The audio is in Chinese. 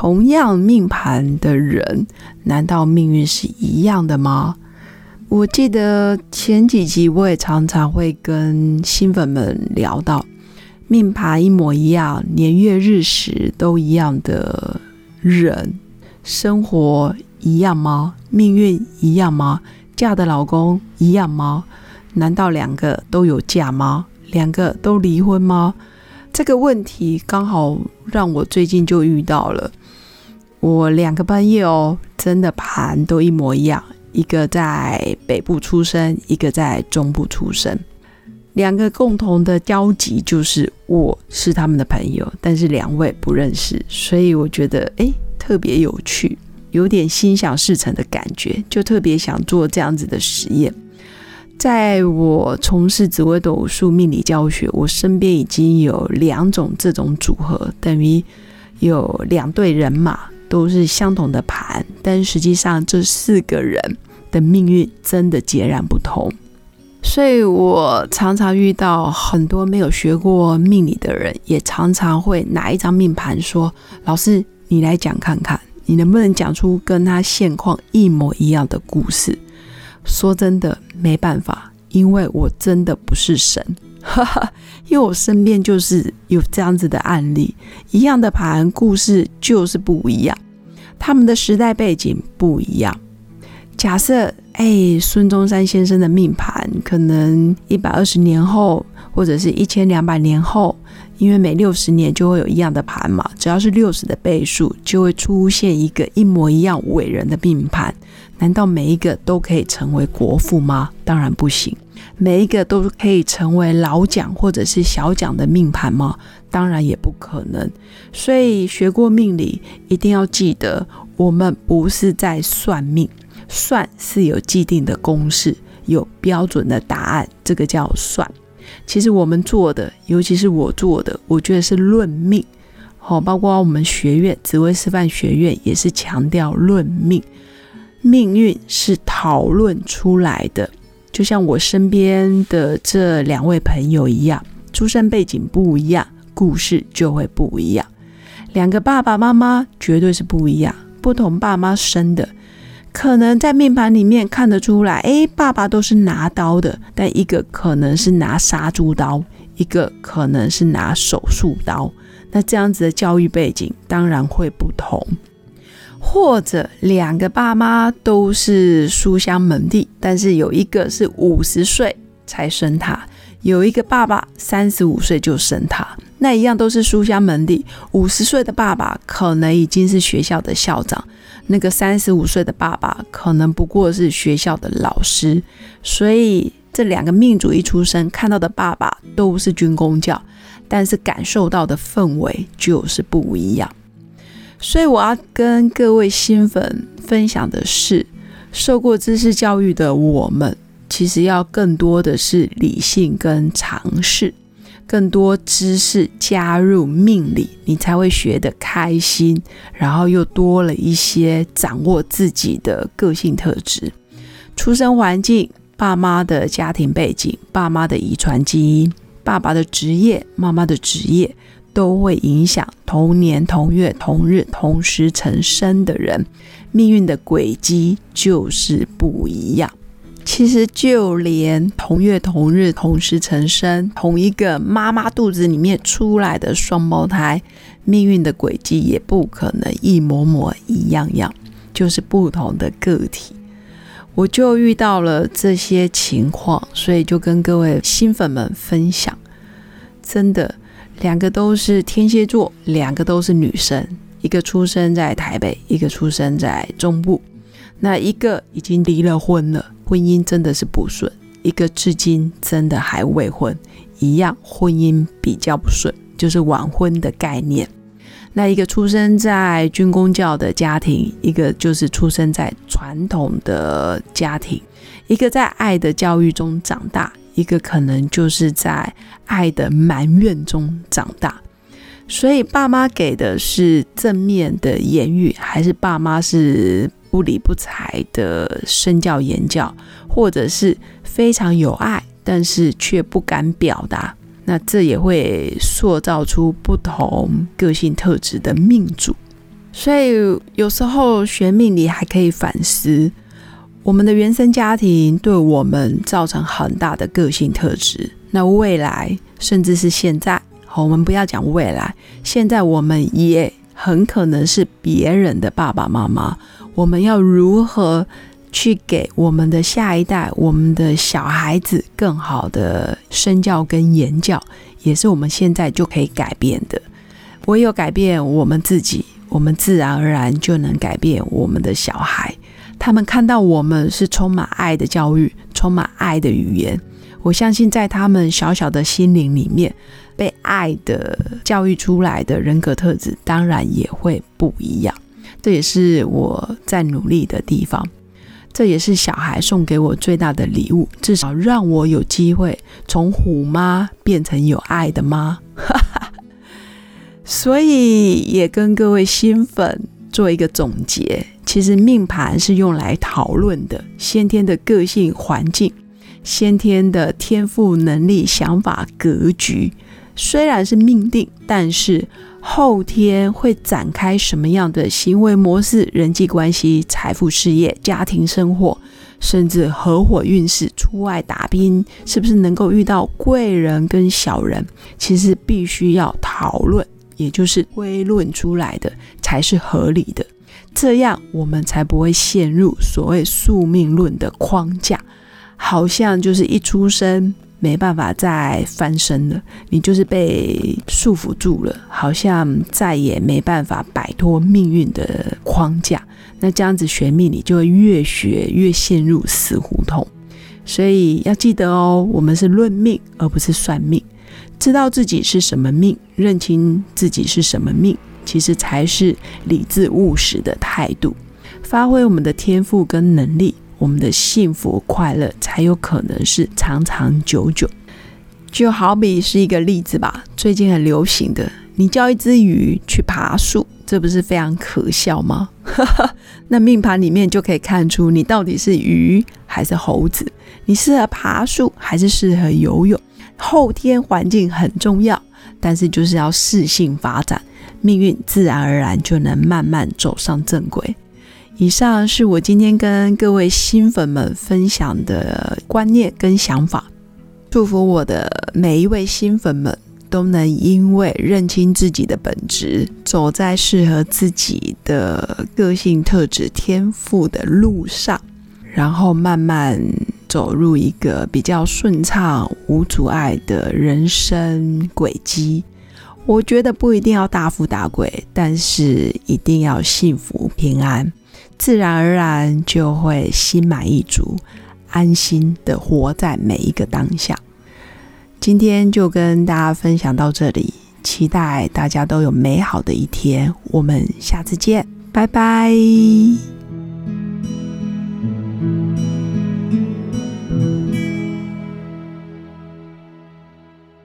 同样命盘的人，难道命运是一样的吗？我记得前几集我也常常会跟新粉们聊到，命盘一模一样，年月日时都一样的人，生活一样吗？命运一样吗？嫁的老公一样吗？难道两个都有嫁吗？两个都离婚吗？这个问题刚好让我最近就遇到了。我两个半夜哦，真的盘都一模一样，一个在北部出生，一个在中部出生。两个共同的交集就是我是他们的朋友，但是两位不认识，所以我觉得诶特别有趣，有点心想事成的感觉，就特别想做这样子的实验。在我从事紫微斗数命理教学，我身边已经有两种这种组合，等于有两队人马都是相同的盘，但实际上这四个人的命运真的截然不同。所以我常常遇到很多没有学过命理的人，也常常会拿一张命盘说：“老师，你来讲看看，你能不能讲出跟他现况一模一样的故事？”说真的，没办法，因为我真的不是神，哈哈，因为我身边就是有这样子的案例，一样的盘，故事就是不一样，他们的时代背景不一样。假设，哎，孙中山先生的命盘可能一百二十年后，或者是一千两百年后，因为每六十年就会有一样的盘嘛，只要是六十的倍数，就会出现一个一模一样伟人的命盘。难道每一个都可以成为国父吗？当然不行。每一个都可以成为老蒋或者是小蒋的命盘吗？当然也不可能。所以学过命理，一定要记得，我们不是在算命，算是有既定的公式，有标准的答案，这个叫算。其实我们做的，尤其是我做的，我觉得是论命。好，包括我们学院紫薇师范学院也是强调论命。命运是讨论出来的，就像我身边的这两位朋友一样，出生背景不一样，故事就会不一样。两个爸爸妈妈绝对是不一样，不同爸妈生的，可能在命盘里面看得出来，诶，爸爸都是拿刀的，但一个可能是拿杀猪刀，一个可能是拿手术刀，那这样子的教育背景当然会不同。或者两个爸妈都是书香门第，但是有一个是五十岁才生他，有一个爸爸三十五岁就生他，那一样都是书香门第。五十岁的爸爸可能已经是学校的校长，那个三十五岁的爸爸可能不过是学校的老师。所以这两个命主一出生看到的爸爸都是军工教，但是感受到的氛围就是不一样。所以我要跟各位新粉分享的是，受过知识教育的我们，其实要更多的是理性跟尝试，更多知识加入命理，你才会学得开心，然后又多了一些掌握自己的个性特质、出生环境、爸妈的家庭背景、爸妈的遗传基因、爸爸的职业、妈妈的职业。都会影响同年同月同日同时成生的人命运的轨迹就是不一样。其实就连同月同日同时成生、同一个妈妈肚子里面出来的双胞胎，命运的轨迹也不可能一模模一样样，就是不同的个体。我就遇到了这些情况，所以就跟各位新粉们分享，真的。两个都是天蝎座，两个都是女生，一个出生在台北，一个出生在中部。那一个已经离了婚了，婚姻真的是不顺；一个至今真的还未婚，一样婚姻比较不顺，就是晚婚的概念。那一个出生在军工教的家庭，一个就是出生在传统的家庭，一个在爱的教育中长大，一个可能就是在爱的埋怨中长大。所以，爸妈给的是正面的言语，还是爸妈是不理不睬的身教言教，或者是非常有爱，但是却不敢表达？那这也会塑造出不同个性特质的命主，所以有时候学命理还可以反思我们的原生家庭对我们造成很大的个性特质。那未来甚至是现在，好，我们不要讲未来，现在我们也很可能是别人的爸爸妈妈。我们要如何？去给我们的下一代、我们的小孩子更好的身教跟言教，也是我们现在就可以改变的。唯有改变我们自己，我们自然而然就能改变我们的小孩。他们看到我们是充满爱的教育，充满爱的语言，我相信在他们小小的心灵里面，被爱的教育出来的人格特质，当然也会不一样。这也是我在努力的地方。这也是小孩送给我最大的礼物，至少让我有机会从虎妈变成有爱的妈。所以也跟各位新粉做一个总结：其实命盘是用来讨论的，先天的个性、环境、先天的天赋、能力、想法、格局，虽然是命定，但是。后天会展开什么样的行为模式、人际关系、财富、事业、家庭生活，甚至合伙运势、出外打拼，是不是能够遇到贵人跟小人？其实必须要讨论，也就是推论出来的才是合理的，这样我们才不会陷入所谓宿命论的框架，好像就是一出生。没办法再翻身了，你就是被束缚住了，好像再也没办法摆脱命运的框架。那这样子学命，你就会越学越陷入死胡同。所以要记得哦，我们是论命而不是算命，知道自己是什么命，认清自己是什么命，其实才是理智务实的态度，发挥我们的天赋跟能力。我们的幸福快乐才有可能是长长久久。就好比是一个例子吧，最近很流行的，你叫一只鱼去爬树，这不是非常可笑吗？那命盘里面就可以看出你到底是鱼还是猴子，你适合爬树还是适合游泳？后天环境很重要，但是就是要适性发展，命运自然而然就能慢慢走上正轨。以上是我今天跟各位新粉们分享的观念跟想法。祝福我的每一位新粉们都能因为认清自己的本质，走在适合自己的个性特质、天赋的路上，然后慢慢走入一个比较顺畅、无阻碍的人生轨迹。我觉得不一定要大富大贵，但是一定要幸福平安。自然而然就会心满意足、安心的活在每一个当下。今天就跟大家分享到这里，期待大家都有美好的一天。我们下次见，拜拜。